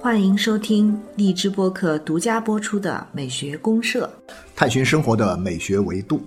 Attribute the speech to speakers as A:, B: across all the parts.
A: 欢迎收听荔枝播客独家播出的《美学公社》，
B: 探寻生活的美学维度。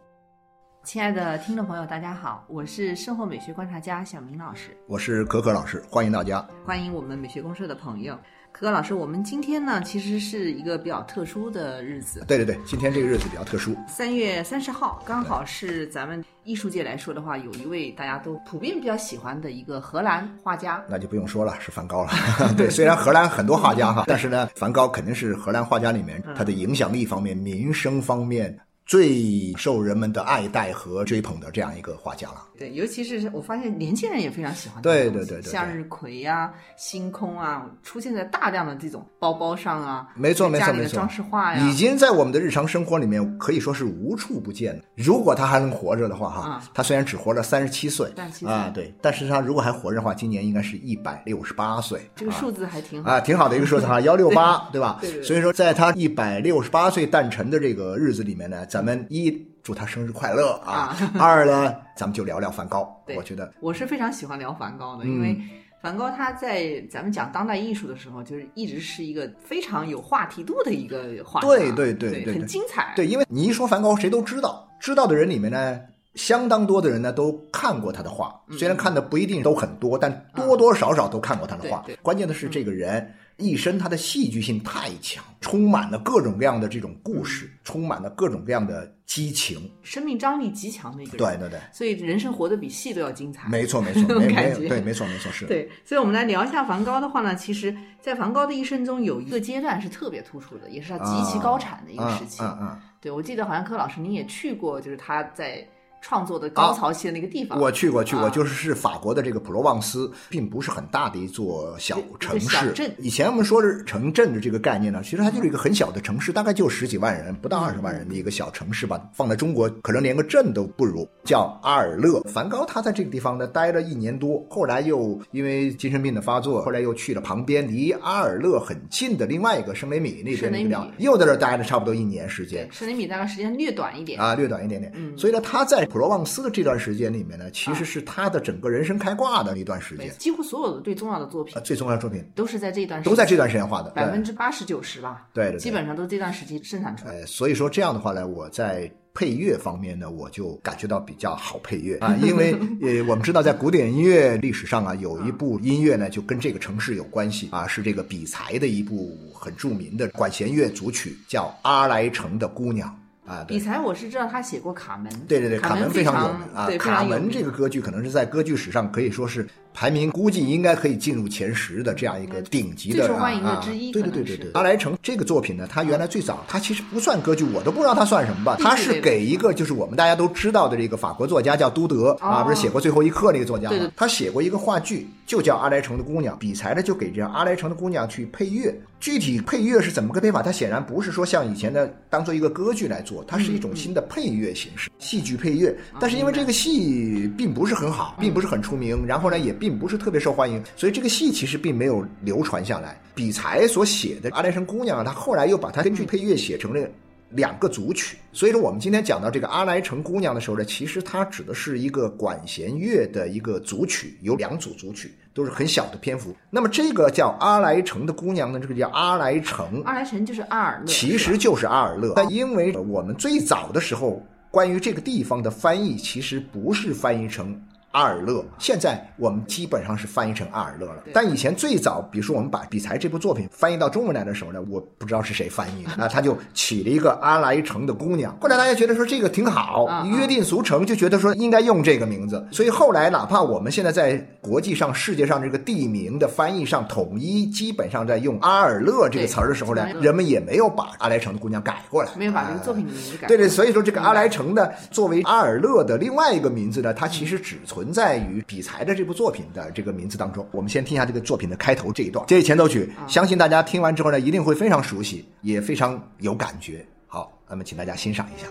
A: 亲爱的听众朋友，大家好，我是生活美学观察家小明老师，
B: 我是可可老师，欢迎大家，
A: 欢迎我们美学公社的朋友。可可老师，我们今天呢，其实是一个比较特殊的日子。
B: 对对对，今天这个日子比较特殊，
A: 三月三十号，刚好是咱们艺术界来说的话，有一位大家都普遍比较喜欢的一个荷兰画家，
B: 那就不用说了，是梵高了。对，虽然荷兰很多画家哈，但是呢，梵高肯定是荷兰画家里面他的影响力方面、民生方面。最受人们的爱戴和追捧的这样一个画家了。
A: 对，尤其是我发现年轻人也非常喜欢。
B: 对对对对，
A: 向日葵呀、星空啊，出现在大量的这种包包上啊。
B: 没错没错没错。
A: 装饰画呀，
B: 已经在我们的日常生活里面可以说是无处不见。如果他还能活着的话，哈，他虽然只活了三十七岁啊，对，但是他如果还活着的话，今年应该是一百六十八岁。
A: 这个数字还挺好
B: 啊，挺好的一个数字哈，幺六八，对吧？
A: 对。
B: 所以说，在他一百六十八岁诞辰的这个日子里面呢，咱。咱们一祝他生日快乐啊！二呢，咱们就聊聊梵高。我觉得
A: 我是非常喜欢聊梵高的，因为梵高他在咱们讲当代艺术的时候，就是一直是一个非常有话题度的一个话
B: 题。对对对对，
A: 很精彩。
B: 对，因为你一说梵高，谁都知道，知道的人里面呢，相当多的人呢都看过他的画，虽然看的不一定都很多，但多多少少都看过他的画。关键的是这个人。一生他的戏剧性太强，充满了各种各样的这种故事，充满了各种各样的激情，
A: 生命张力极强的一个人。
B: 对对对，
A: 所以人生活得比戏都要精彩。
B: 没错没错，没 没对，没错没错是。
A: 对，所以我们来聊一下梵高的话呢，其实，在梵高的一生中有一个阶段是特别突出的，也是他极其高产的一个时期。
B: 嗯嗯，
A: 对我记得好像柯老师您也去过，就是他在。创作的高潮期的那个地方，
B: 我去过，去过，就是是法国的这个普罗旺斯，并不是很大的一座小城市。以前我们说是城镇的这个概念呢，其实它就是一个很小的城市，大概就十几万人，不到二十万人的一个小城市吧。放在中国，可能连个镇都不如。叫阿尔勒，梵高他在这个地方呢待了一年多，后来又因为精神病的发作，后来又去了旁边离阿尔勒很近的另外一个圣雷米那边那个地方，又在这待了差不多一年时间。
A: 圣雷米大概时间略短一点
B: 啊，略短一点点。嗯，所以呢，他在。普罗旺斯的这段时间里面呢，其实是他的整个人生开挂的一段时间。
A: 几乎所有的最重要的作品，
B: 最重要的作品
A: 都是在这段时间
B: 都在这段时间画的，
A: 百分之八十九十吧。
B: 对，
A: 基本上都这段时期生产出来。
B: 所以说这样的话呢，我在配乐方面呢，我就感觉到比较好配乐啊，因为 呃，我们知道在古典音乐历史上啊，有一部音乐呢，就跟这个城市有关系啊，是这个比才的一部很著名的管弦乐组曲，叫《阿莱城的姑娘》。啊，
A: 比才我是知道他写过卡门，
B: 对对对，
A: 卡
B: 门
A: 非常
B: 有名啊。卡门这个歌剧可能是在歌剧史上可以说是。排名估计应该可以进入前十的这样一个顶级的
A: 最受欢迎的之一。
B: 对对对对对。阿莱城这个作品呢，它原来最早它其实不算歌剧，我都不知道它算什么吧。它是给一个就是我们大家都知道的这个法国作家叫都德啊，不是写过《最后一刻》那个作家吗？他写过一个话剧，就叫《阿莱城的姑娘》。比才呢就给这阿莱城的姑娘去配乐。具体配乐是怎么个配法？它显然不是说像以前的当做一个歌剧来做，它是一种新的配乐形式，戏剧配乐。但是因为这个戏并不是很好，并不是很出名，然后呢也并不是特别受欢迎，所以这个戏其实并没有流传下来。比才所写的《阿莱城姑娘》啊，他后来又把它根据配乐写成了两个组曲。所以说，我们今天讲到这个《阿莱城姑娘》的时候呢，其实它指的是一个管弦乐的一个组曲，有两组组曲，都是很小的篇幅。那么这个叫《阿莱城的姑娘》呢，这个叫阿莱城，
A: 阿莱城就是阿尔勒，
B: 其实就是阿尔勒。但因为我们最早的时候关于这个地方的翻译，其实不是翻译成。阿尔勒，现在我们基本上是翻译成阿尔勒了。但以前最早，比如说我们把比才这部作品翻译到中文来的时候呢，我不知道是谁翻译的啊，他就起了一个阿莱城的姑娘。后来大家觉得说这个挺好，约定俗成，就觉得说应该用这个名字。所以后来哪怕我们现在在国际上、世界上这个地名的翻译上统一，基本上在用阿尔勒这个词儿的时候呢，人们也没有把阿莱城的姑娘改过来，
A: 没有把这个作品的名字改。
B: 对对，所以说这个阿莱城呢，作为阿尔勒的另外一个名字呢，它其实只存。存在于比才的这部作品的这个名字当中。我们先听一下这个作品的开头这一段，这一前奏曲，相信大家听完之后呢，一定会非常熟悉，也非常有感觉。好，那么请大家欣赏一下。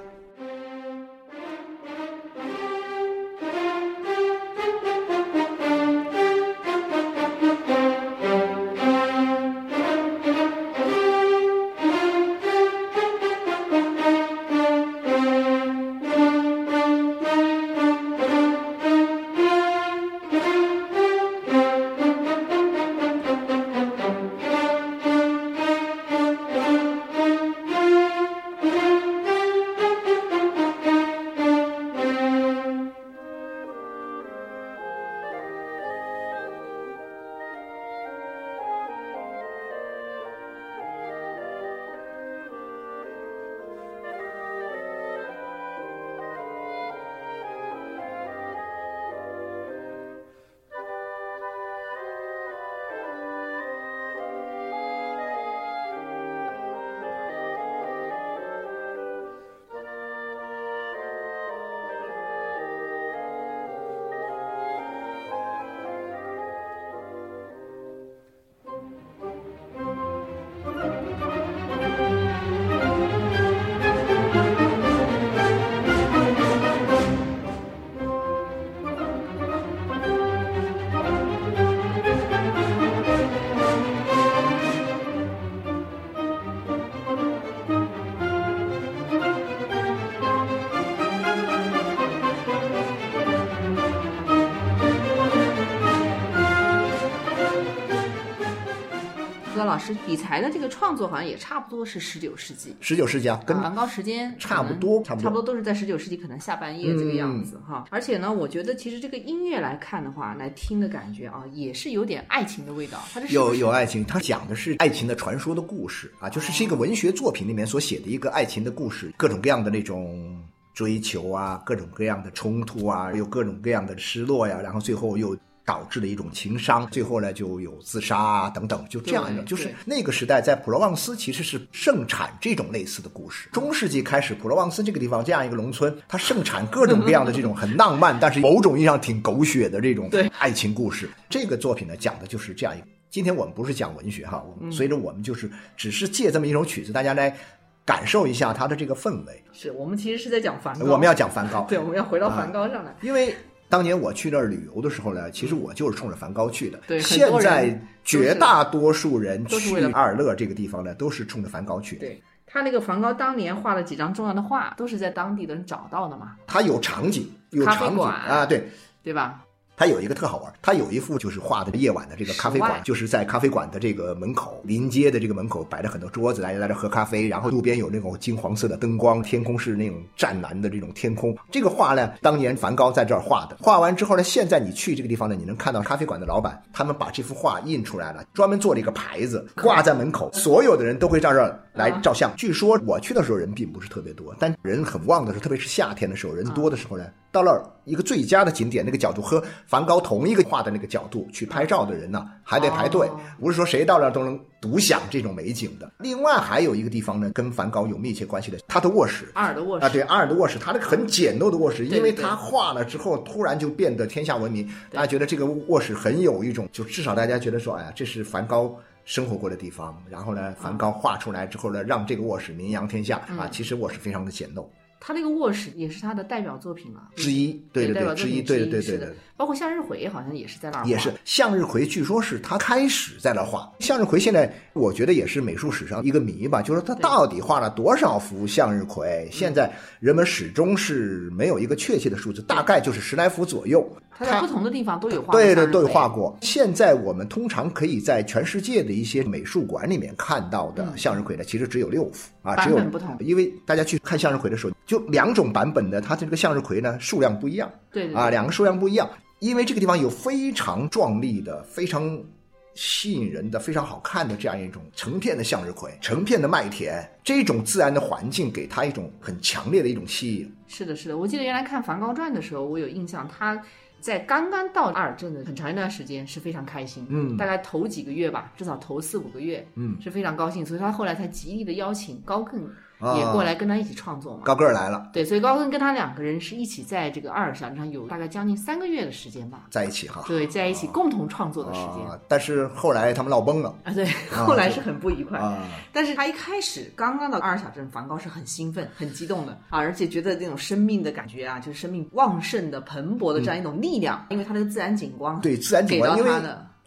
A: 师理财的这个创作好像也差不多是十九世纪，
B: 十九世纪啊，跟
A: 梵高时间
B: 差不多，
A: 差
B: 不多，
A: 差不多都是在十九世纪可能下半叶这个样子哈。而且呢，我觉得其实这个音乐来看的话，来听的感觉啊，也是有点爱情的味道。它是
B: 有有爱情，它讲的是爱情的传说的故事啊，就是是一个文学作品里面所写的一个爱情的故事，各种各样的那种。追求啊，各种各样的冲突啊，有各种各样的失落呀，然后最后又导致的一种情伤，最后呢就有自杀啊等等，就这样一种，就是那个时代在普罗旺斯其实是盛产这种类似的故事。中世纪开始，普罗旺斯这个地方这样一个农村，它盛产各种各样的这种很浪漫，但是某种意义上挺狗血的这种爱情故事。这个作品呢讲的就是这样一个。今天我们不是讲文学哈，我们随着我们就是只是借这么一首曲子，大家来。感受一下它的这个氛围。
A: 是我们其实是在讲梵高，
B: 我们要讲梵高。
A: 对，我们要回到梵高上来。
B: 因为当年我去那儿旅游的时候呢，其实我就是冲着梵高去的。
A: 对，
B: 现在绝大多数人去阿尔勒这个地方呢，都是冲着梵高去。
A: 对他那个梵高当年画了几张重要的画，都是在当地的人找到的嘛。
B: 他有场景，有场景啊，对，
A: 对吧？
B: 他有一个特好玩，他有一幅就是画的夜晚的这个咖啡馆，就是在咖啡馆的这个门口临街的这个门口摆着很多桌子，大家在这喝咖啡，然后路边有那种金黄色的灯光，天空是那种湛蓝的这种天空。这个画呢，当年梵高在这儿画的，画完之后呢，现在你去这个地方呢，你能看到咖啡馆的老板他们把这幅画印出来了，专门做了一个牌子挂在门口，所有的人都会到这儿来照相。据说我去的时候人并不是特别多，但人很旺的时候，特别是夏天的时候，人多的时候呢。到了一个最佳的景点，那个角度和梵高同一个画的那个角度去拍照的人呢，还得排队，不是说谁到那都能独享这种美景的。另外还有一个地方呢，跟梵高有密切关系的，他的卧室，
A: 阿尔的卧室啊，
B: 对，阿尔的卧室，他那个很简陋的卧室，因为他画了之后，突然就变得天下闻名，大家觉得这个卧室很有一种，就至少大家觉得说，哎呀，这是梵高生活过的地方。然后呢，梵高画出来之后呢，让这个卧室名扬天下啊。其实卧室非常的简陋。
A: 他那个卧室也是他的代表作品了
B: 之一，对对对，之一，对对对对。
A: 包括向日葵好像也是在那儿，
B: 也是向日葵，据说是他开始在那儿画向日葵。现在我觉得也是美术史上一个谜吧，就是他到底画了多少幅向日葵？现在人们始终是没有一个确切的数字，大概就是十来幅左右。
A: 他在不同的地方都有画，
B: 对对都有画过。现在我们通常可以在全世界的一些美术馆里面看到的向日葵呢，其实只有六幅啊，只有
A: 不同。
B: 因为大家去看向日葵的时候，就两种版本的，它这个向日葵呢数量不一样，
A: 对
B: 啊，两个数量不一样。因为这个地方有非常壮丽的、非常吸引人的、非常好看的这样一种成片的向日葵、成片的麦田，这种自然的环境给他一种很强烈的一种吸引。
A: 是的，是的，我记得原来看《梵高传》的时候，我有印象，他在刚刚到阿尔镇的很长一段时间是非常开心，
B: 嗯，
A: 大概头几个月吧，至少头四五个月，
B: 嗯，
A: 是非常高兴，所以他后来才极力的邀请高更。也过来跟他一起创作嘛？
B: 高个儿来了，
A: 对，所以高更跟他两个人是一起在这个阿尔山上有大概将近三个月的时间吧，
B: 在一起哈，
A: 对，在一起共同创作的时间。
B: 但是后来他们闹崩了
A: 啊，对，后来是很不愉快。但是他一开始刚刚到阿尔小镇，梵高是很兴奋、很激动的啊，而且觉得那种生命的感觉啊，就是生命旺盛的、蓬勃的这样一种力量，因为他那个自然景观，
B: 对，自然景观，
A: 因为。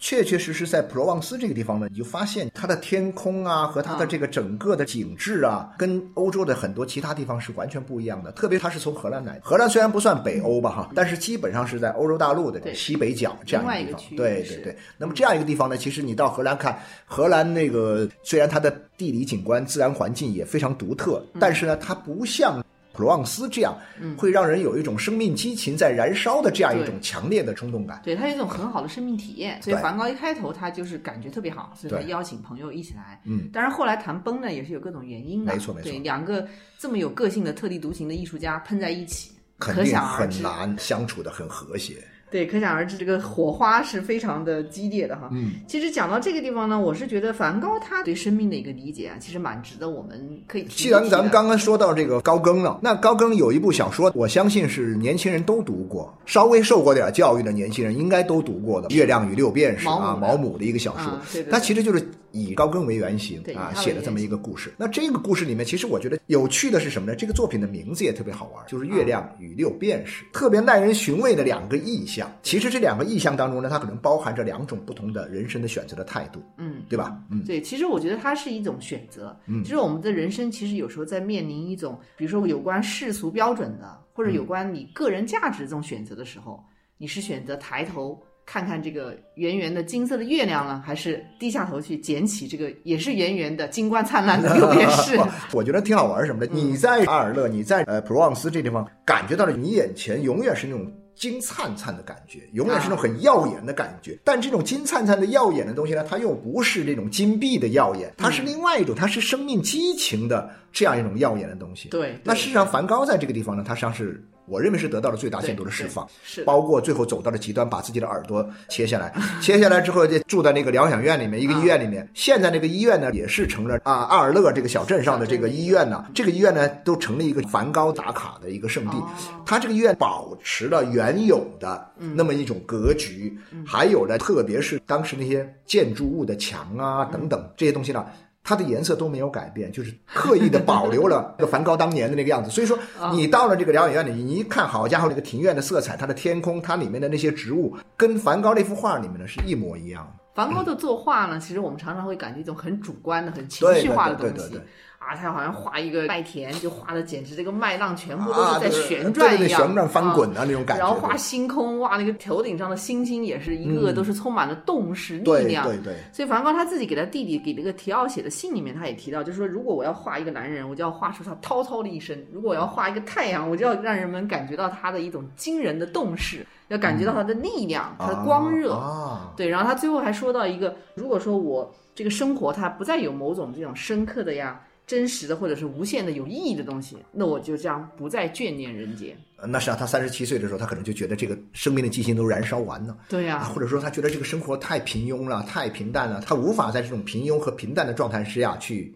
B: 确确实实在普罗旺斯这个地方呢，你就发现它的天空啊和它的这个整个的景致啊，跟欧洲的很多其他地方是完全不一样的。特别它是从荷兰来，荷兰虽然不算北欧吧哈，但是基本上是在欧洲大陆的西北角这样一个地方。对对对。那么这样一个地方呢，其实你到荷兰看，荷兰那个虽然它的地理景观、自然环境也非常独特，但是呢，它不像。普罗旺斯这样，会让人有一种生命激情在燃烧的这样一种强烈的冲动感。
A: 对它有一种很好的生命体验，所以梵高一开头他就是感觉特别好，所以他邀请朋友一起来。
B: 嗯，
A: 当然后来谈崩呢，也是有各种原因的。
B: 没错没错，
A: 对两个这么有个性的特立独行的艺术家碰在一起，
B: 肯定很难相处的很和谐。
A: 对，可想而知，这个火花是非常的激烈的哈。
B: 嗯，
A: 其实讲到这个地方呢，我是觉得梵高他对生命的一个理解啊，其实蛮值得我们可以。
B: 既然咱们刚刚说到这个高更了，那高更有一部小说，我相信是年轻人都读过，稍微受过点教育的年轻人应该都读过的《月亮与六便士》啊，毛姆的一个小说。
A: 对对。
B: 它其实就是以高更为原型啊写的这么一个故事。那这个故事里面，其实我觉得有趣的是什么呢？这个作品的名字也特别好玩，就是《月亮与六便士》，特别耐人寻味的两个意象。其实这两个。意象当中呢，它可能包含着两种不同的人生的选择的态度，
A: 嗯，
B: 对吧？嗯，
A: 对，其实我觉得它是一种选择。嗯，其实我们的人生其实有时候在面临一种，比如说有关世俗标准的，或者有关你个人价值这种选择的时候，你是选择抬头看看这个圆圆的金色的月亮呢，还是低下头去捡起这个也是圆圆的金光灿烂的六便士？
B: 我觉得挺好玩什么的。你在阿尔勒，你在呃普罗旺斯这地方，感觉到了你眼前永远是那种金灿灿的感觉，永远是那种很耀眼的感觉。但这种金灿灿的耀眼的东西呢，它又不是这种金币的耀眼，它是另外一种，它是生命激情的这样一种耀眼的东西。
A: 对，
B: 那事实上梵高在这个地方呢，他实际上是。我认为是得到了最大限度的释放，
A: 是
B: 包括最后走到了极端，把自己的耳朵切下来，切下来之后就住在那个疗养院里面，一个医院里面。现在那个医院呢，也是成了啊阿尔勒这个小镇上的这个医院呢，这个医院呢都成了一个梵高打卡的一个圣地。他这个医院保持了原有的那么一种格局，还有呢，特别是当时那些建筑物的墙啊等等这些东西呢。它的颜色都没有改变，就是刻意的保留了那个梵高当年的那个样子。所以说，你到了这个疗养院里，你一看，好家伙，这个庭院的色彩，它的天空，它里面的那些植物，跟梵高那幅画里面呢是一模一样。
A: 梵高的作画呢，其实我们常常会感觉一种很主观的、很情绪化的东
B: 西。
A: 啊，他好像画一个麦田，就画的简直这个麦浪全部都是在旋转一样，
B: 旋转翻滚的那种感
A: 觉。然后画星空，哇，那个头顶上的星星也是一个个都是充满了动势力量。
B: 对对。
A: 所以梵高他自己给他弟弟给那个提奥写的信里面，他也提到，就是说，如果我要画一个男人，我就要画出他滔滔的一生；如果我要画一个太阳，我就要让人们感觉到他的一种惊人的动势，要感觉到他的力量、他的光热。
B: 啊。
A: 对，然后他最后还说到一个，如果说我这个生活它不再有某种这种深刻的呀。真实的或者是无限的有意义的东西，那我就这样不再眷恋人间。
B: 那是啊，他三十七岁的时候，他可能就觉得这个生命的激情都燃烧完了。
A: 对呀，
B: 或者说他觉得这个生活太平庸了，太平淡了，他无法在这种平庸和平淡的状态之下去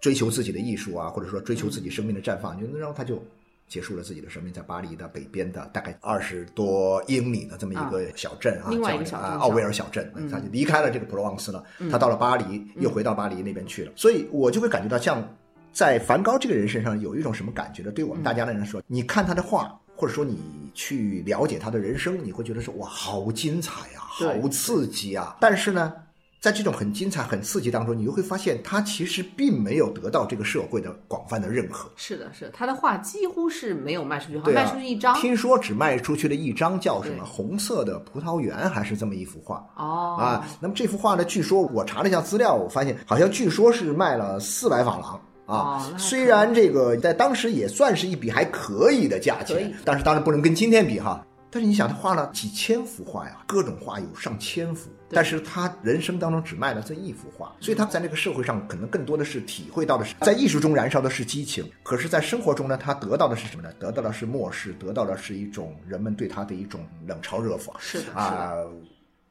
B: 追求自己的艺术啊，或者说追求自己生命的绽放，就然后他就。结束了自己的生命，在巴黎的北边的大概二十多英里的这么一个小镇啊，叫奥威尔小镇，他就离开了这个普罗旺斯了。他到了巴黎，又回到巴黎那边去了。所以我就会感觉到，像在梵高这个人身上有一种什么感觉呢？对我们大家来说，你看他的画，或者说你去了解他的人生，你会觉得说哇，好精彩呀，好刺激啊！但是呢。在这种很精彩、很刺激当中，你就会发现他其实并没有得到这个社会的广泛的认可。
A: 是的，是的，他的画几乎是没有卖出去，卖出去一张。
B: 听说只卖出去了一张，叫什么“红色的葡萄园”还是这么一幅画？
A: 哦，
B: 啊，那么这幅画呢？据说我查了一下资料，我发现好像据说是卖了四百法郎啊。虽然这个在当时也算是一笔还可以的价钱，但是当然不能跟今天比哈。但是你想，他画了几千幅画呀，各种画有上千幅，但是他人生当中只卖了这一幅画，所以他在那个社会上可能更多的是体会到的是，在艺术中燃烧的是激情，可是，在生活中呢，他得到的是什么呢？得到的是漠视，得到的是一种人们对他的一种冷嘲热讽，
A: 是的
B: 啊，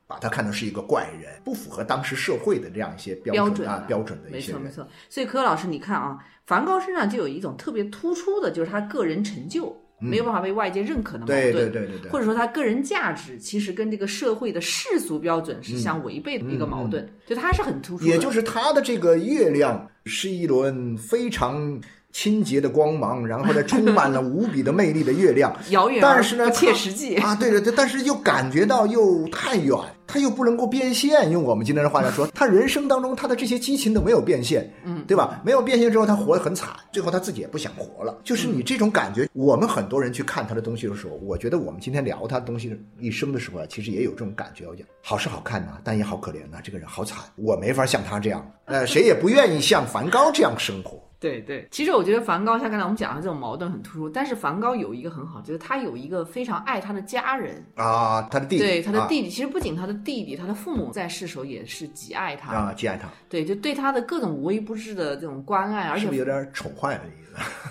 B: 把他看成是一个怪人，不符合当时社会的这样一些标准啊标准的一些。
A: 没错没错，所以柯老师，你看啊，梵高身上就有一种特别突出的，就是他个人成就。没有办法被外界认可的矛盾，
B: 对对对对对，
A: 或者说他个人价值其实跟这个社会的世俗标准是相违背的一个矛盾，就他是很突出。
B: 也就是他的这个月亮是一轮非常清洁的光芒，然后呢充满了无比的魅力的月亮，
A: 遥远
B: 但是呢
A: 不切实际
B: 啊，对对对，但是又感觉到又太远。他又不能够变现，用我们今天的话来说，他人生当中他的这些激情都没有变现，
A: 嗯，
B: 对吧？没有变现之后，他活得很惨，最后他自己也不想活了。就是你这种感觉，我们很多人去看他的东西的时候，我觉得我们今天聊他东西一生的时候啊，其实也有这种感觉。我讲好是好看呐，但也好可怜呐，这个人好惨，我没法像他这样，呃，谁也不愿意像梵高这样生活。
A: 对对，其实我觉得梵高像刚才我们讲的这种矛盾很突出，但是梵高有一个很好，就是他有一个非常爱他的家人。
B: 啊，他的弟弟，
A: 对他的弟弟，其实不仅他的弟弟，他的父母在世时候也是极爱他。
B: 啊，极爱他，
A: 对，就对他的各种无微不至的这种关爱，而且
B: 有点宠坏了。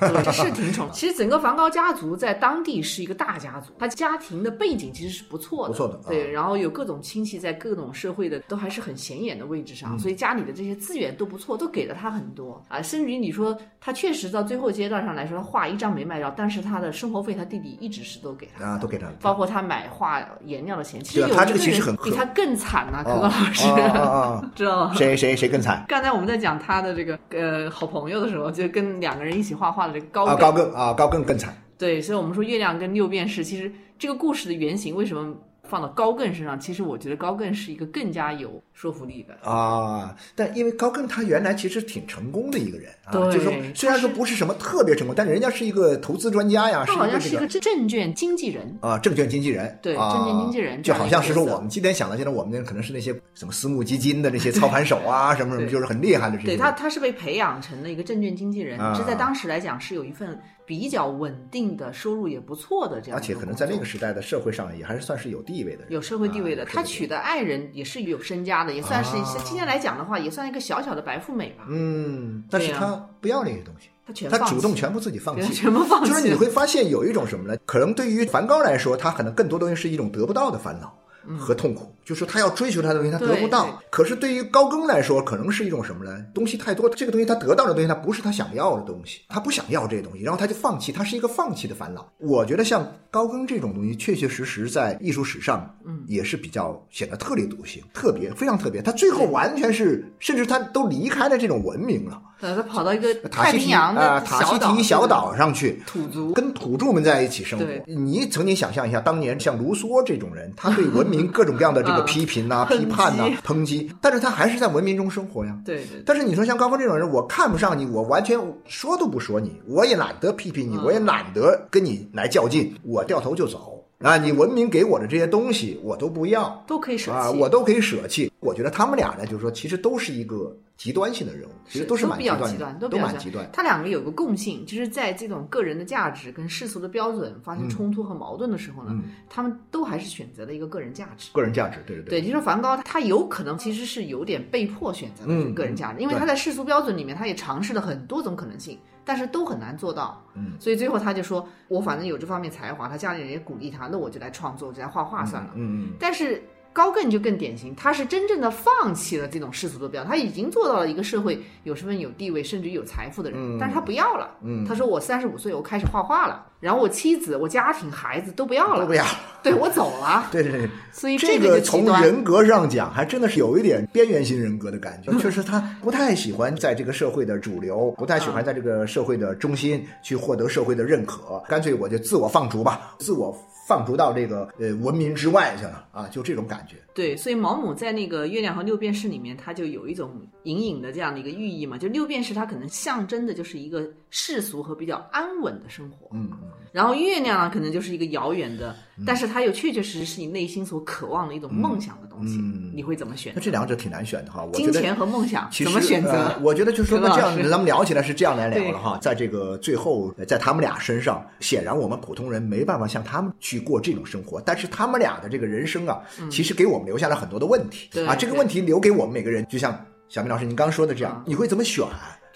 A: 对，是挺宠。其实整个梵高家族在当地是一个大家族，他家庭的背景其实是不错
B: 的，不错的。
A: 对，然后有各种亲戚在各种社会的都还是很显眼的位置上，所以家里的这些资源都不错，都给了他很多啊。甚至于你说他确实到最后阶段上来说，他画一张没卖掉，但是他的生活费他弟弟一直是都给他
B: 啊，都给他，
A: 包括他买画颜料的钱。其实
B: 他这个其实很
A: 比他更惨呐，可可老师，知道吗？
B: 谁谁谁更惨？
A: 刚才我们在讲他的这个呃好朋友的时候，就跟两个人一起画画的这个高。
B: 高更啊，高更更惨。
A: 对，所以我们说月亮跟六便士，其实这个故事的原型为什么放到高更身上，其实我觉得高更是一个更加有说服力的
B: 啊。但因为高更他原来其实挺成功的一个人啊，
A: 就
B: 是说虽然说不是什么特别成功，但是人家是一个投资专家呀，
A: 他好像是
B: 一
A: 个证券经纪人
B: 啊，证券经纪人
A: 对，证券经纪人
B: 就好像是说我们今天想到现在我们可能是那些什么私募基金的那些操盘手啊，什么什么就是很厉害的这些。
A: 对他他是被培养成了一个证券经纪人，这在当时来讲是有一份。比较稳定的收入也不错的这样，
B: 而且可能在那个时代的社会上也还是算是有地位的，
A: 有社会地位的。他娶的爱人也是有身家的，也算是今天来讲的话，也算一个小小的白富美吧。
B: 嗯，但是他不要那些东西，
A: 他全
B: 他主动全部自己放弃，
A: 全部放
B: 弃。就是你会发现有一种什么呢？可能对于梵高来说，他可能更多东西是一种得不到的烦恼。和痛苦，就是他要追求他的东西，他得不到。可是对于高更来说，可能是一种什么呢？东西太多，这个东西他得到的东西，他不是他想要的东西，他不想要这些东西，然后他就放弃，他是一个放弃的烦恼。我觉得像高更这种东西，确确实实在艺术史上，嗯，也是比较显得特立独行，特别非常特别。他最后完全是，甚至他都离开了这种文明了。
A: 他跑到一个
B: 太
A: 平洋
B: 的塔西提小岛上去，
A: 土族
B: 跟土著们在一起生活。你曾经想象一下，当年像卢梭这种人，他对文明各种各样的这个 批评呐、批判呐、抨击，但是他还是在文明中生活呀。
A: 对对。
B: 但是你说像高峰这种人，我看不上你，我完全说都不说你，我也懒得批评你，我也懒得跟你来较劲，我掉头就走啊！你文明给我的这些东西，我都不要，
A: 都可以舍
B: 弃，我都可以舍弃。我觉得他们俩呢，就是说，其实都是一个。极端性的人物，其实
A: 都
B: 是蛮
A: 极
B: 端，都
A: 蛮
B: 极端。
A: 他两个有个共性，就是在这种个人的价值跟世俗的标准发生冲突和矛盾的时候呢，他们都还是选择了一个个人价值。
B: 个人价值，对对
A: 对。对，就是梵高，他有可能其实是有点被迫选择的个人价值，因为他在世俗标准里面，他也尝试了很多种可能性，但是都很难做到。嗯。所以最后他就说：“我反正有这方面才华，他家里人也鼓励他，那我就来创作，就来画画算了。”嗯嗯。但是。高更就更典型，他是真正的放弃了这种世俗的标准，他已经做到了一个社会有身份、有地位，甚至于有财富的人，但是他不要了。嗯，他说我三十五岁，我开始画画了，然后我妻子、我家庭、孩子都不要了，
B: 都不要，
A: 对我走了。
B: 对对对，
A: 所以
B: 这
A: 个
B: 从人格上讲，还真的是有一点边缘型人格的感觉，确实他不太喜欢在这个社会的主流，不太喜欢在这个社会的中心去获得社会的认可，干脆我就自我放逐吧，自我。放逐到这个呃文明之外去了啊，就这种感觉。
A: 对，所以毛姆在那个《月亮和六便士》里面，他就有一种隐隐的这样的一个寓意嘛，就六便士它可能象征的就是一个世俗和比较安稳的生活，
B: 嗯嗯。
A: 然后月亮呢，可能就是一个遥远的，但是它又确确实实是你内心所渴望的一种梦想的东西。嗯，你会怎么选？
B: 那这两者挺难选的哈。
A: 金钱和梦想怎么选择？
B: 我觉得就是说，那这样咱们聊起来是这样来聊了哈。在这个最后，在他们俩身上，显然我们普通人没办法像他们去过这种生活，但是他们俩的这个人生啊，其实给我们留下了很多的问题啊。这个问题留给我们每个人，就像小明老师您刚说的这样，你会怎么选？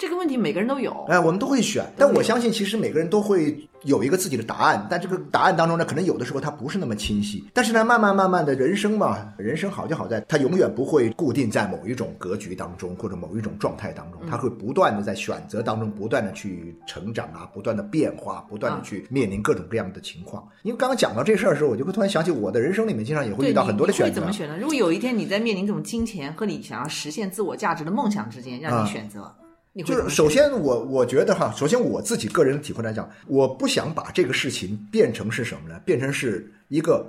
A: 这个问题每个人都有，
B: 哎，我们都会选，但我相信其实每个人都会有一个自己的答案，但这个答案当中呢，可能有的时候它不是那么清晰。但是呢，慢慢慢慢的人生嘛，人生好就好在它永远不会固定在某一种格局当中或者某一种状态当中，它会不断的在选择当中不断的去成长啊，不断的变化，不断的去面临各种各样的情况。因为刚刚讲到这事儿的时候，我就会突然想起我的人生里面经常也会遇到很多的选择。
A: 怎么选呢？如果有一天你在面临这种金钱和你想要实现自我价值的梦想之间，让你选择。
B: 就是首先，我我觉得哈，首先我自己个人体会来讲，我不想把这个事情变成是什么呢？变成是一个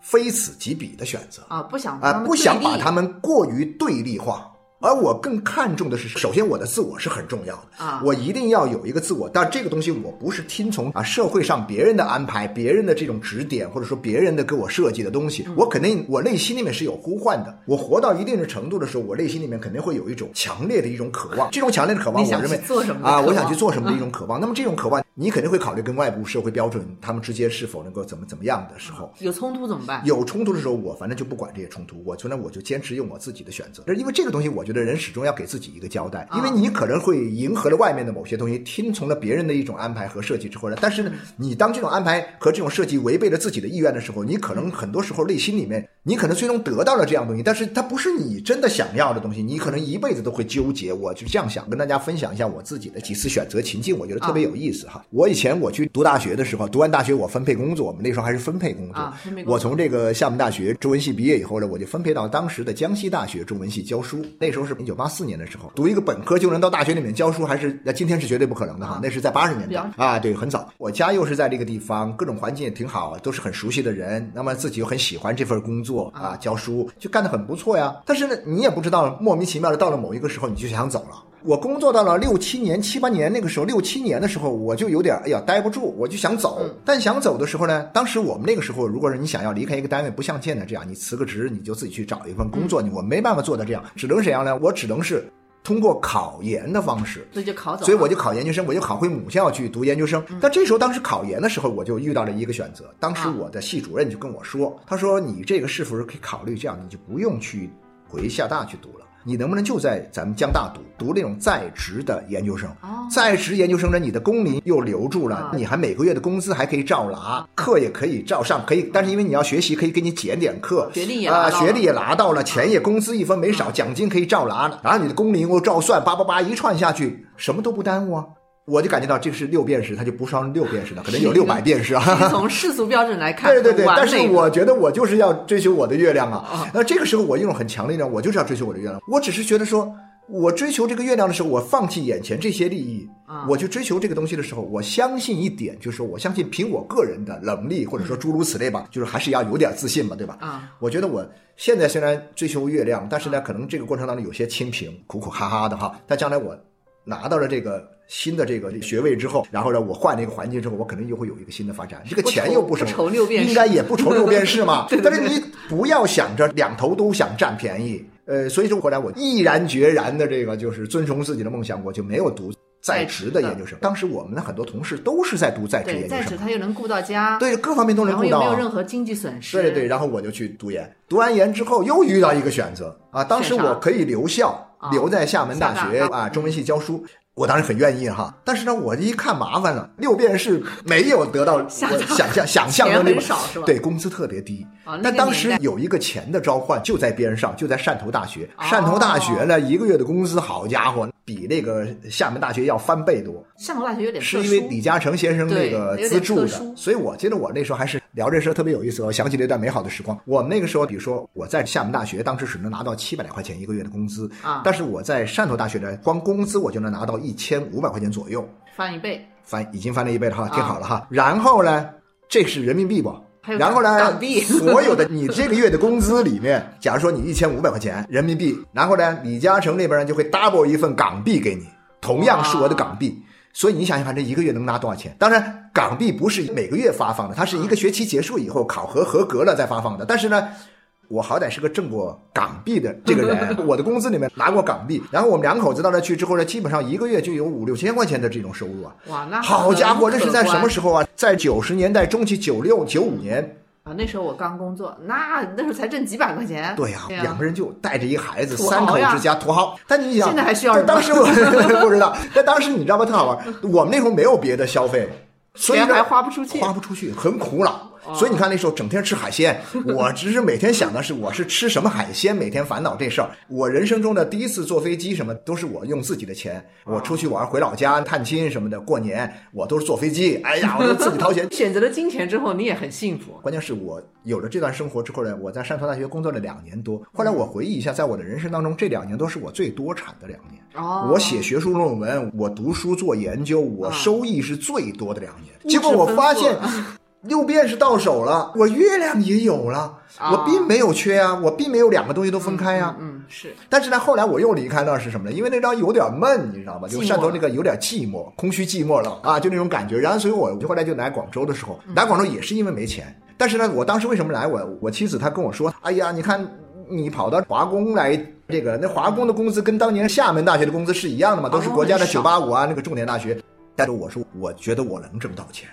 B: 非此即彼的选择
A: 啊，不想
B: 啊，不想把他们过于对立化。而我更看重的是，首先我的自我是很重要的啊，我一定要有一个自我。但这个东西我不是听从啊社会上别人的安排、别人的这种指点，或者说别人的给我设计的东西。我肯定我内心里面是有呼唤的。我活到一定的程度的时候，我内心里面肯定会有一种强烈的一种渴望。这种强烈的渴望，我认为做什么啊，我想去做什么的一种渴望。那么这种渴望，你肯定会考虑跟外部社会标准他们之间是否能够怎么怎么样的时候，
A: 有冲突怎么办？
B: 有冲突的时候，我反正就不管这些冲突，我从来我就坚持用我自己的选择。因为这个东西，我觉得人始终要给。自己一个交代，因为你可能会迎合了外面的某些东西，听从了别人的一种安排和设计之后呢，但是呢，你当这种安排和这种设计违背了自己的意愿的时候，你可能很多时候内心里面你可能最终得到了这样东西，但是它不是你真的想要的东西，你可能一辈子都会纠结。我就这样想，跟大家分享一下我自己的几次选择情境，我觉得特别有意思哈。我以前我去读大学的时候，读完大学我分配工作，我们那时候还是分配工作。我从这个厦门大学中文系毕业以后呢，我就分配到当时的江西大学中文系教书。那时候是一九八四年的时候，读一个本科就能到大学里面教书，还是那今天是绝对不可能的哈。那是在八十年代啊，对，很早。我家又是在这个地方，各种环境也挺好，都是很熟悉的人，那么自己又很喜欢这份工作啊，教书。就干得很不错呀，但是呢，你也不知道，莫名其妙的到了某一个时候，你就想走了。我工作到了六七年、七八年那个时候，六七年的时候，我就有点哎呀待不住，我就想走。但想走的时候呢，当时我们那个时候，如果是你想要离开一个单位，不像现在这样，你辞个职，你就自己去找一份工作，你我没办法做到这样，只能怎样呢？我只能是。通过考研的方式，
A: 所以就考走，
B: 所以我就考研究生，我就考回母校去读研究生。但这时候，当时考研的时候，我就遇到了一个选择。当时我的系主任就跟我说：“他说你这个是否是可以考虑这样，你就不用去回厦大去读了。”你能不能就在咱们江大读读那种在职的研究生？在职研究生呢，你的工龄又留住了，你还每个月的工资还可以照拿，课也可以照上，可以。但是因为你要学习，可以给你减点课，
A: 学历也
B: 啊，学历也拿到了，钱也工资一分没少，奖金可以照拿，然后你的工龄又照算，叭叭叭一串下去，什么都不耽误啊。我就感觉到这个是六便士，它就不双六便士了，可能有六百便士啊。
A: 从世俗标准来看，
B: 对对对，但是我觉得我就是要追求我的月亮啊。那这个时候我一种很强烈的，我就是要追求我的月亮。我只是觉得说，我追求这个月亮的时候，我放弃眼前这些利益，我去追求这个东西的时候，我相信一点，就是说我相信凭我个人的能力，或者说诸如此类吧，就是还是要有点自信嘛，对吧？
A: 啊，
B: 我觉得我现在虽然追求月亮，但是呢，可能这个过程当中有些清贫，苦苦哈哈的哈。但将来我拿到了这个。新的这个学位之后，然后呢，我换了一个环境之后，我肯定又会有一个新的发展。这个钱又
A: 不
B: 愁，
A: 六便
B: 应该也不愁六便士嘛。但是你不要想着两头都想占便宜。呃，所以说后来我毅然决然的这个就是遵从自己的梦想，我就没有读在职的研究生。当时我们的很多同事都是在读在职研究生，
A: 在职他又能顾到家，
B: 对各方面都能顾到，
A: 没有任何经济损失。
B: 对对，然后我就去读研，读完研之后又遇到一个选择啊，当时我可以留校，留在厦门大学啊中文系教书。我当时很愿意哈，但是呢，我一看麻烦了，六便士没有得到想象想象 的那个，对，工资特别低。但当时有一个钱的召唤就在边上，就在汕头大学。汕头大学呢，一个月的工资，好家伙，比那个厦门大学要翻倍多。
A: 厦门大学有点
B: 是因为李嘉诚先生那个资助的，所以我记得我那时候还是聊这事特别有意思。我想起了那段美好的时光。我们那个时候，比如说我在厦门大学，当时只能拿到七百来块钱一个月的工资
A: 啊，
B: 但是我在汕头大学呢，光工资我就能拿到。一千五百块钱左右，
A: 翻一倍，
B: 翻已经翻了一倍了哈，听好了哈。然后呢，这是人民币不？然后呢，
A: 港币，
B: 所有的你这个月的工资里面，假如说你一千五百块钱人民币，然后呢，李嘉诚那边呢就会 double 一份港币给你，同样数额的港币。所以你想想看，这一个月能拿多少钱？当然，港币不是每个月发放的，它是一个学期结束以后考核合格了再发放的。但是呢。我好歹是个挣过港币的这个人，我的工资里面拿过港币，然后我们两口子到那去之后呢，基本上一个月就有五六千块钱的这种收入啊！
A: 哇，那
B: 好家伙，这是在什么时候啊？在九十年代中期，九六九五年
A: 啊，那时候我刚工作，那那时候才挣几百块钱。
B: 对呀，两个人就带着一孩子，三口之家，土豪。但你想，
A: 现在还需要？
B: 当时我 不知道，但当时你知道吗？特好玩，我们那时候没有别的消费，所以
A: 还花不出去，
B: 花不出去，很苦恼。所以你看那时候整天吃海鲜，我只是每天想的是我是吃什么海鲜，每天烦恼这事儿。我人生中的第一次坐飞机什么都是我用自己的钱，我出去玩回老家探亲什么的，过年我都是坐飞机。哎呀，我都自己掏钱。
A: 选择了金钱之后，你也很幸福。
B: 关键是我有了这段生活之后呢，我在汕头大学工作了两年多。后来我回忆一下，在我的人生当中，这两年都是我最多产的两年。
A: 哦，
B: 我写学术论文，我读书做研究，我收益是最多的两年。结果我发现。六便是到手了，我月亮也有了，我并没有缺啊，我并没有两个东西都分开呀。
A: 嗯，是。
B: 但是呢，后来我又离开那是什么呢？因为那张有点闷，你知道吧？就汕头那个有点寂寞、空虚、寂寞了啊，就那种感觉。然后，所以我后来就来广州的时候，来广州也是因为没钱。但是呢，我当时为什么来？我我妻子她跟我说：“哎呀，你看你跑到华工来，这个那华工的工资跟当年厦门大学的工资是一样的嘛？都是国家的九八五啊，那个重点大学。”但是我说，我觉得我能挣到钱。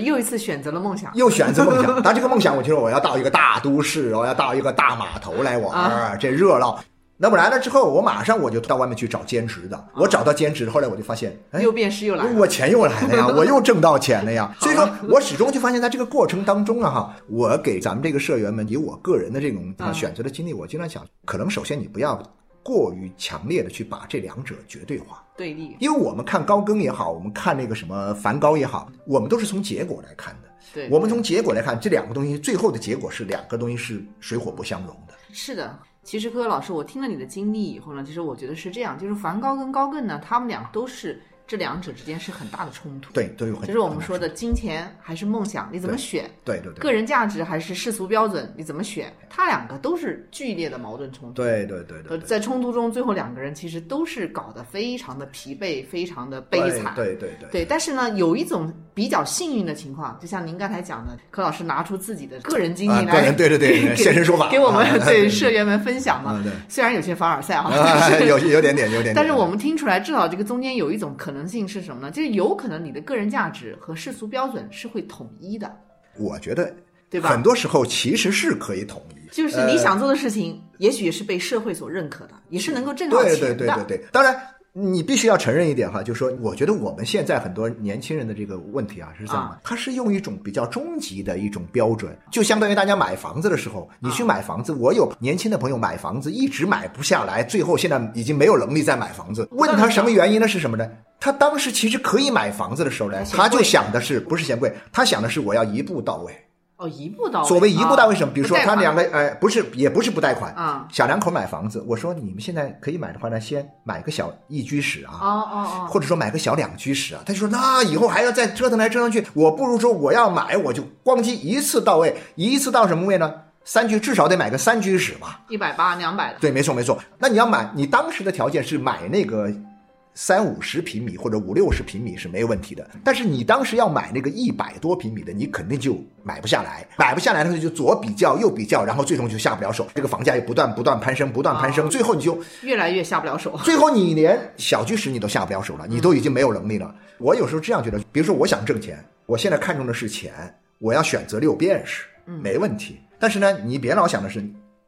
A: 又一次选择了梦想，
B: 又选择梦想。但这个梦想，我就说我要到一个大都市，我要到一个大码头来玩，这热闹。那么来了之后，我马上我就到外面去找兼职的。我找到兼职，后来我就发现，
A: 又变师又来了，
B: 我钱又来了呀，我又挣到钱了呀。所以说我始终就发现，在这个过程当中啊，哈，我给咱们这个社员们以我个人的这种啊选择的经历，我经常想，可能首先你不要过于强烈的去把这两者绝对化、
A: 对立，
B: 因为我们看高更也好，我们看那个什么梵高也好，我们都是从结果来看的。
A: 对，
B: 我们从结果来看，这两个东西最后的结果是两个东西是水火不相容的。
A: 是的。其实，各位老师，我听了你的经历以后呢，其实我觉得是这样，就是梵高跟高更呢，他们俩都是。这两者之间是很大的冲突，
B: 对，都有很，
A: 就是我们说的金钱还是梦想，你怎么选？
B: 对对对，
A: 个人价值还是世俗标准，你怎么选？他两个都是剧烈的矛盾冲突。
B: 对对对对，
A: 在冲突中，最后两个人其实都是搞得非常的疲惫，非常的悲惨。
B: 对对
A: 对对，但是呢，有一种比较幸运的情况，就像您刚才讲的，柯老师拿出自己的个人经历来，
B: 对对对，现身说法，
A: 给我们 对社员们分享嘛。虽然有些凡尔赛
B: 啊，有有点点有点，
A: 但是我们听出来，至少这个中间有一种可能性是什么呢？就是有可能你的个人价值和世俗标准是会统一的，
B: 我觉得，
A: 对吧？
B: 很多时候其实是可以统一，
A: 就是你想做的事情，也许是被社会所认可的，也是能够挣到
B: 钱的。对对对对对，当然。你必须要承认一点哈，就是说，我觉得我们现在很多年轻人的这个问题啊，是这样的？他是用一种比较终极的一种标准，就相当于大家买房子的时候，你去买房子，我有年轻的朋友买房子一直买不下来，最后现在已经没有能力再买房子。问他什么原因呢？是什么呢？他当时其实可以买房子的时候呢，他就想的是不是嫌贵，他想的是我要一步到位。
A: 哦，一步到位。
B: 所谓一步到位什么？比如说他两个，哎，不是，也不是不贷款啊。小两口买房子，我说你们现在可以买的话呢，先买个小一居室啊，
A: 哦哦哦，
B: 或者说买个小两居室啊。他就说那以后还要再折腾来折腾去，我不如说我要买，我就咣叽一次到位，一次到什么位呢？三居至少得买个三居室吧，
A: 一百八两百的。
B: 对，没错没错。那你要买，你当时的条件是买那个。三五十平米或者五六十平米是没有问题的，但是你当时要买那个一百多平米的，你肯定就买不下来，买不下来的时候就左比较右比较，然后最终就下不了手，这个房价又不断不断攀升，不断攀升，最后你就
A: 越来越下不了手，
B: 最后你连小居室你都下不了手了，你都已经没有能力了。我有时候这样觉得，比如说我想挣钱，我现在看重的是钱，我要选择六便士，没问题。但是呢，你别老想的是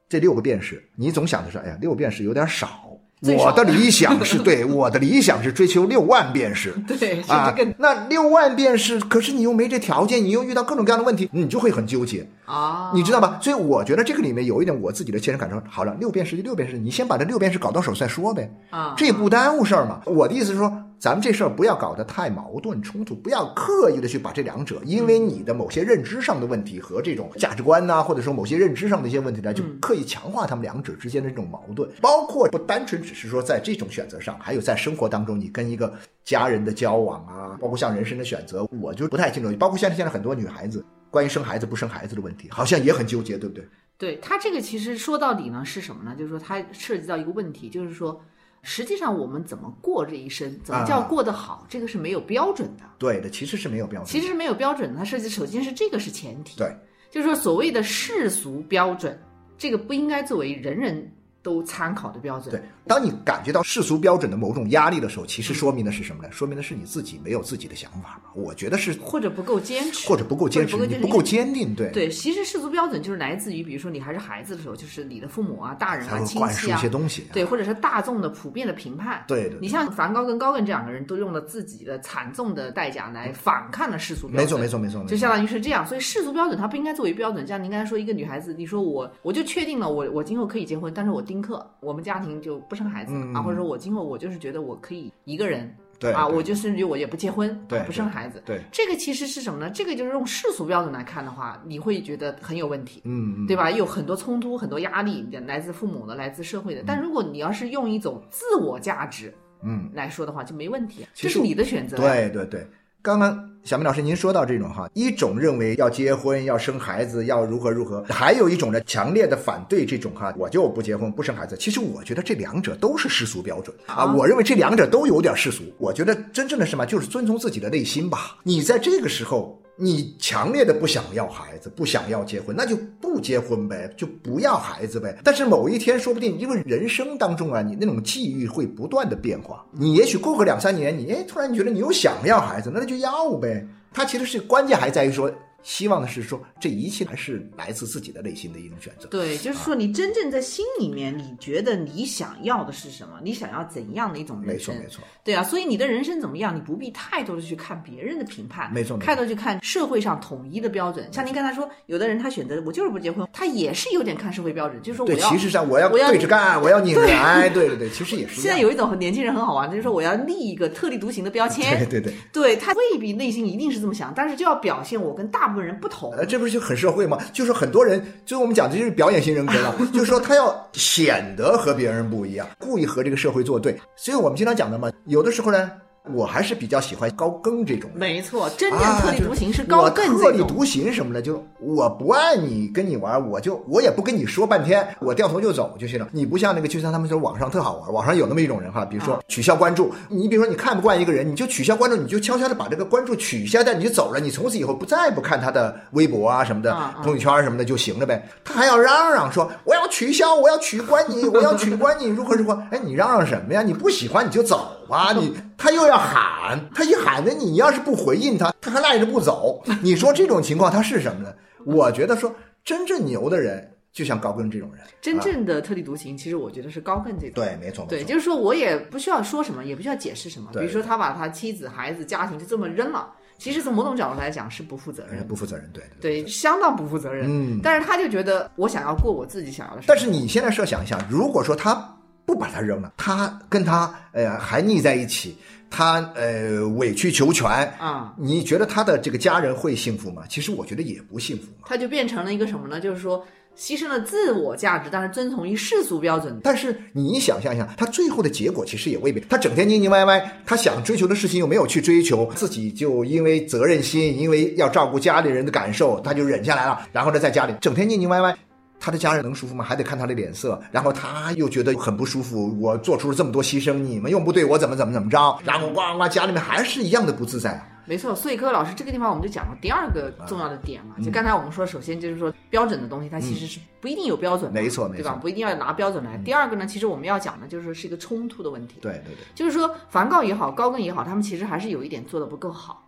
B: 这六个便士，你总想的是，哎呀，六便士有点少。我的理想是 对，我的理想是追求六万便士。
A: 对
B: 啊，那六万便士，可是你又没这条件，你又遇到各种各样的问题，你就会很纠结
A: 啊，
B: 你知道吧？所以我觉得这个里面有一点我自己的切身感受。好了，六便士就六便士，你先把这六便士搞到手再说呗，
A: 啊，
B: 这也不耽误事儿嘛。我的意思是说。咱们这事儿不要搞得太矛盾冲突，不要刻意的去把这两者，因为你的某些认知上的问题和这种价值观呐，或者说某些认知上的一些问题呢，就刻意强化他们两者之间的这种矛盾。包括不单纯只是说在这种选择上，还有在生活当中，你跟一个家人的交往啊，包括像人生的选择，我就不太清楚。包括像现在很多女孩子关于生孩子不生孩子的问题，好像也很纠结，对不对？
A: 对他这个其实说到底呢是什么呢？就是说它涉及到一个问题，就是说。实际上，我们怎么过这一生，怎么叫过得好，这个是没有标准的。
B: 对的，其实是没有标准。
A: 其实是没有标准的，它设计首先是这个是前提。
B: 对，
A: 就是说所谓的世俗标准，这个不应该作为人人。都参考的标准。
B: 对，当你感觉到世俗标准的某种压力的时候，其实说明的是什么呢？说明的是你自己没有自己的想法嘛？我觉得是，
A: 或者不够坚持，
B: 或者不够坚持，你不够坚定。对
A: 对，其实世俗标准就是来自于，比如说你还是孩子的时候，就是你的父母啊、大人啊、亲戚
B: 啊，一些东西。
A: 对，或者是大众的普遍的评判。
B: 对对。
A: 你像梵高跟高更这两个人都用了自己的惨重的代价来反抗了世俗标准。
B: 没错没错没错。
A: 就相当于是这样，所以世俗标准它不应该作为标准。像您刚才说，一个女孩子，你说我我就确定了，我我今后可以结婚，但是我丁克，我们家。家庭就不生孩子啊，或者说我今后我就是觉得我可以一个人，
B: 对
A: 啊，我就甚至于我也不结婚，
B: 对，
A: 不生孩子，
B: 对，
A: 这个其实是什么呢？这个就是用世俗标准来看的话，你会觉得很有问题，
B: 嗯，
A: 对吧？有很多冲突，很多压力，来自父母的，来自社会的。但如果你要是用一种自我价值，
B: 嗯，
A: 来说的话，就没问题，这是你的选择，
B: 对对对。刚刚小明老师，您说到这种哈，一种认为要结婚、要生孩子、要如何如何，还有一种呢，强烈的反对这种哈，我就不结婚、不生孩子。其实我觉得这两者都是世俗标准啊，我认为这两者都有点世俗。我觉得真正的什么，就是遵从自己的内心吧。你在这个时候。你强烈的不想要孩子，不想要结婚，那就不结婚呗，就不要孩子呗。但是某一天，说不定因为人生当中啊，你那种际遇会不断的变化，你也许过个两三年，你哎突然觉得你又想要孩子，那就要呗。他其实是关键还在于说。希望的是说，这一切还是来自自己的内心的一种选择。
A: 对，就是说，你真正在心里面，你觉得你想要的是什么？你想要怎样的一种人
B: 生？没错，没错。
A: 对啊，所以你的人生怎么样，你不必太多的去看别人的评判，
B: 没错，
A: 太多去看社会上统一的标准。像您刚才说，有的人他选择我就是不结婚，他也是有点看社会标准，就是说我
B: 要，其实上我
A: 要
B: 对着干，我要拧来，对对对，其实也是。
A: 现在有一种年轻人很好玩，就是说我要立一个特立独行的标签，
B: 对对对，
A: 对他未必内心一定是这么想，但是就要表现我跟大部分人不同。
B: 这不是就很社会吗？就是很多人，就是我们讲的就是表演型人格了，就是说他要显得和别人不一样，故意和这个社会作对。所以我们经常讲的嘛，有的时候呢。我还是比较喜欢高更这种，
A: 没错，真正特立独行是高更
B: 特立独行什么的，就我不爱你跟你玩，我就我也不跟你说半天，我掉头就走就行了。你不像那个，就像他们说网上特好玩，网上有那么一种人哈，比如说取消关注，你比如说你看不惯一个人，你就取消关注，你就悄悄的把这个关注取消掉，你就走了，你从此以后不再不看他的微博啊什么的，朋友圈什么的就行了呗。他还要嚷嚷说我要取消，我要取关你，我要取关你，如何如何？哎，你嚷嚷什么呀？你不喜欢你就走吧，你。他又要喊，他一喊呢，你要是不回应他，他还赖着不走。你说这种情况他是什么呢？我觉得说真正牛的人，就像高更这种人，
A: 真正的特立独行，其实我觉得是高更这种。
B: 对，没错，
A: 对，就是说我也不需要说什么，也不需要解释什么。比如说他把他妻子、孩子、家庭就这么扔了，其实从某种角度来讲是不负责任，
B: 不负责任，对
A: 对，相当不负责任。嗯，但是他就觉得我想要过我自己想要的。
B: 但是你现在设想一下，如果说他。不把他扔了，他跟他呃还腻在一起，他呃委曲求全
A: 啊，
B: 你觉得他的这个家人会幸福吗？其实我觉得也不幸福。
A: 他就变成了一个什么呢？就是说牺牲了自我价值，但是遵从于世俗标准。
B: 但是你想象一下，他最后的结果其实也未必。他整天腻腻歪歪，他想追求的事情又没有去追求，自己就因为责任心，因为要照顾家里人的感受，他就忍下来了。然后呢，在家里整天腻腻歪歪。他的家人能舒服吗？还得看他的脸色。然后他又觉得很不舒服。我做出了这么多牺牲，你们又不对我怎么怎么怎么着？然后呱呱，家里面还是一样的不自在。
A: 没错，所以各位老师这个地方我们就讲了第二个重要的点嘛。就刚才我们说，首先就是说标准的东西，它其实是不一定有标准，
B: 没错，
A: 对吧？不一定要拿标准来。第二个呢，其实我们要讲的就是说是一个冲突的问题。
B: 对对对，
A: 就是说梵高也好，高更也好，他们其实还是有一点做的不够好。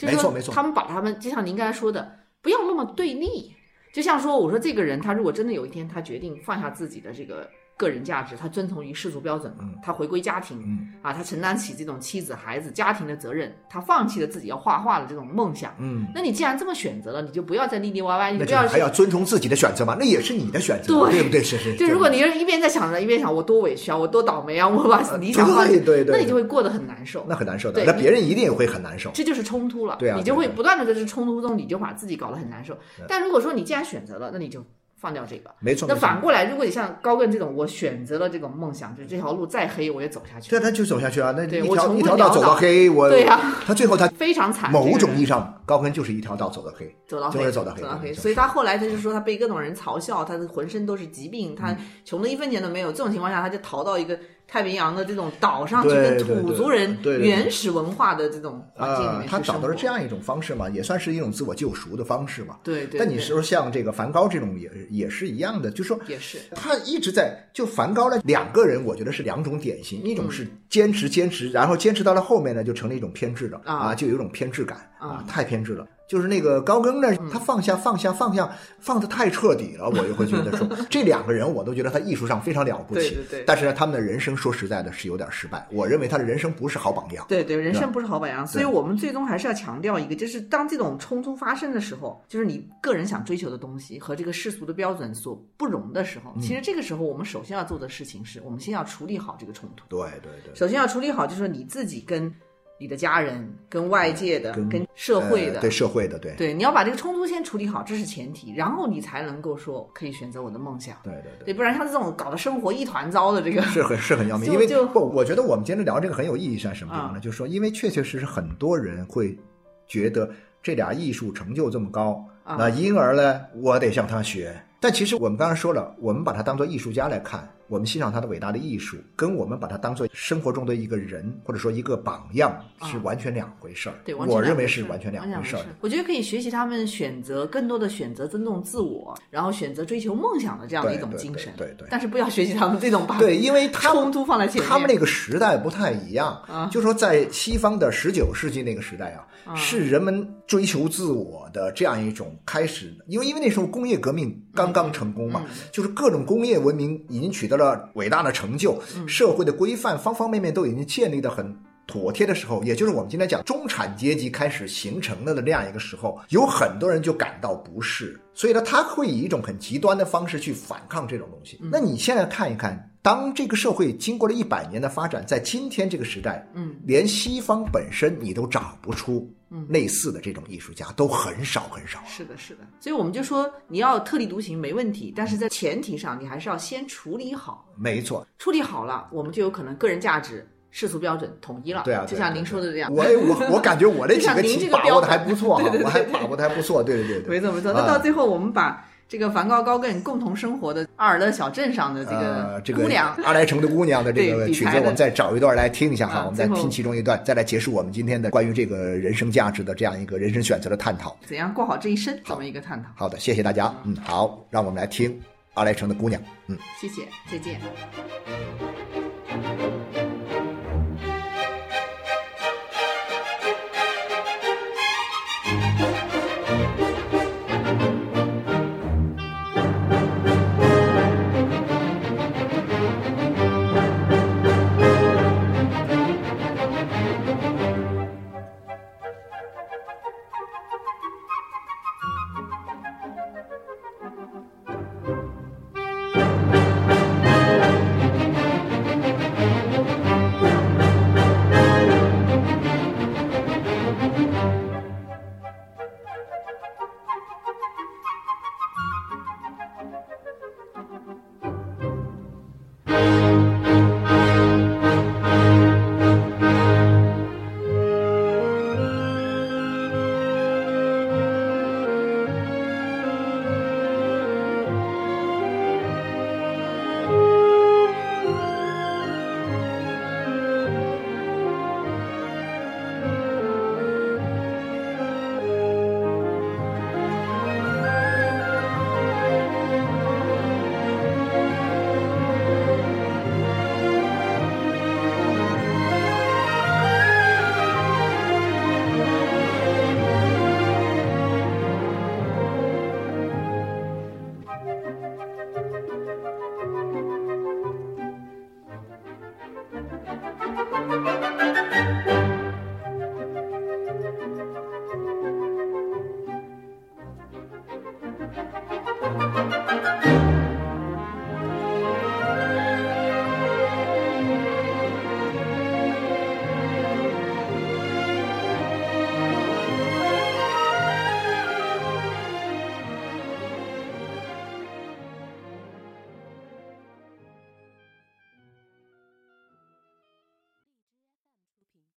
B: 没错没错，
A: 他们把他们就像您刚才说的，不要那么对立。就像说，我说这个人，他如果真的有一天，他决定放下自己的这个。个人价值，他遵从于世俗标准，他回归家庭，啊，他承担起这种妻子、孩子、家庭的责任，他放弃了自己要画画的这种梦想。
B: 嗯，
A: 那你既然这么选择了，你就不要再腻腻歪歪，你不要
B: 还要遵从自己的选择嘛？那也是你的选择，对不对？是是。
A: 就如果你一边在想着，一边想我多委屈啊，我多倒霉啊，我把理想放
B: 对对对，
A: 那你就会过得很难受，
B: 那很难受的。那别人一定也会很难受，
A: 这就是冲突了。
B: 对啊，
A: 你就会不断的在这冲突中，你就把自己搞得很难受。但如果说你既然选择了，那你就。放掉这个，
B: 没错。
A: 那反过来，如果你像高更这种，我选择了这种梦想，就是这条路再黑，我也走下去。
B: 对，他就走下去啊。那
A: 一
B: 条一条道走到黑，我
A: 对呀。
B: 他最后他
A: 非常惨。
B: 某种意义上，高更就是一条道走到黑，
A: 走到
B: 黑，
A: 走
B: 到
A: 黑。所以他后来他就说，他被各种人嘲笑，他的浑身都是疾病，他穷的一分钱都没有。这种情况下，他就逃到一个。太平洋的这种岛上，去跟土族人原始文化的这种环境里面
B: 他找到了这样一种方式嘛，也算是一种自我救赎的方式嘛。
A: 对对。
B: 但你说像这个梵高这种也也是一样的，就说
A: 也是
B: 他一直在就梵高呢，两个人我觉得是两种典型，一种是坚持坚持，然后坚持到了后面呢，就成了一种偏执了啊，就有一种偏执感啊，太偏执了。就是那个高更呢，他放下放下放下放的太彻底了，我就会觉得说，这两个人我都觉得他艺术上非常了不起。
A: 对对对。
B: 但是呢，他们的人生说实在的是有点失败。我认为他的人生不是好榜样。
A: 对对，人生不是好榜样。所以我们最终还是要强调一个，就是当这种冲突发生的时候，就是你个人想追求的东西和这个世俗的标准所不容的时候，其实这个时候我们首先要做的事情是，我们先要处理好这个冲突。
B: 对对对。
A: 首先要处理好，就是说你自己跟。你的家人、跟外界的、跟社会的，
B: 对社会的，对
A: 对，你要把这个冲突先处理好，这是前提，然后你才能够说可以选择我的梦想。
B: 对对
A: 对，不然像这种搞得生活一团糟的这个，
B: 是很是很要命。因为不，我觉得我们今天聊这个很有意义，在什么地方呢？就是说，因为确确实实很多人会觉得这俩艺术成就这么高，那因而呢，我得向他学。但其实我们刚才说了，我们把它当做艺术家来看。我们欣赏他的伟大的艺术，跟我们把他当做生活中的一个人，或者说一个榜样，是完全两回事儿。
A: 对，
B: 我认为是完全
A: 两
B: 回事儿。
A: 我觉得可以学习他们选择更多的选择尊重自我，然后选择追求梦想的这样的一种精神。
B: 对对。
A: 但是不要学习他们这种把
B: 对，因为
A: 冲突放在前面。
B: 他们那个时代不太一样啊，就说在西方的十九世纪那个时代啊，是人们追求自我的这样一种开始，因为因为那时候工业革命刚刚成功嘛，就是各种工业文明已经取得了伟大的成就，社会的规范方方面面都已经建立的很妥帖的时候，也就是我们今天讲中产阶级开始形成了的那样一个时候，有很多人就感到不适，所以呢，他会以一种很极端的方式去反抗这种东西。那你现在看一看。当这个社会经过了一百年的发展，在今天这个时代，
A: 嗯，
B: 连西方本身你都找不出类似的这种艺术家，都很少很少。
A: 是的，是的。所以我们就说，你要特立独行没问题，但是在前提上，你还是要先处理好。
B: 没错，
A: 处理好了，我们就有可能个人价值、世俗标准统一了。
B: 对啊，
A: 就像您说的这样。
B: 我我我感觉我这 几个
A: 题
B: 把握的还不错，我还把握的还不错。对对对对，
A: 没错没错。那到最后，我们把。这个梵高高更共同生活的阿尔勒小镇上的这个姑娘，
B: 阿莱城的姑娘的这个曲子，我们再找一段来听一下哈，我们再听其中一段，再来结束我们今天的关于这个人生价值的这样一个人生选择的探讨。
A: 怎样过好这一生？怎么一个探讨。
B: 好的，谢谢大家。嗯，好，让我们来听阿莱城的姑娘。嗯，
A: 谢谢，再见。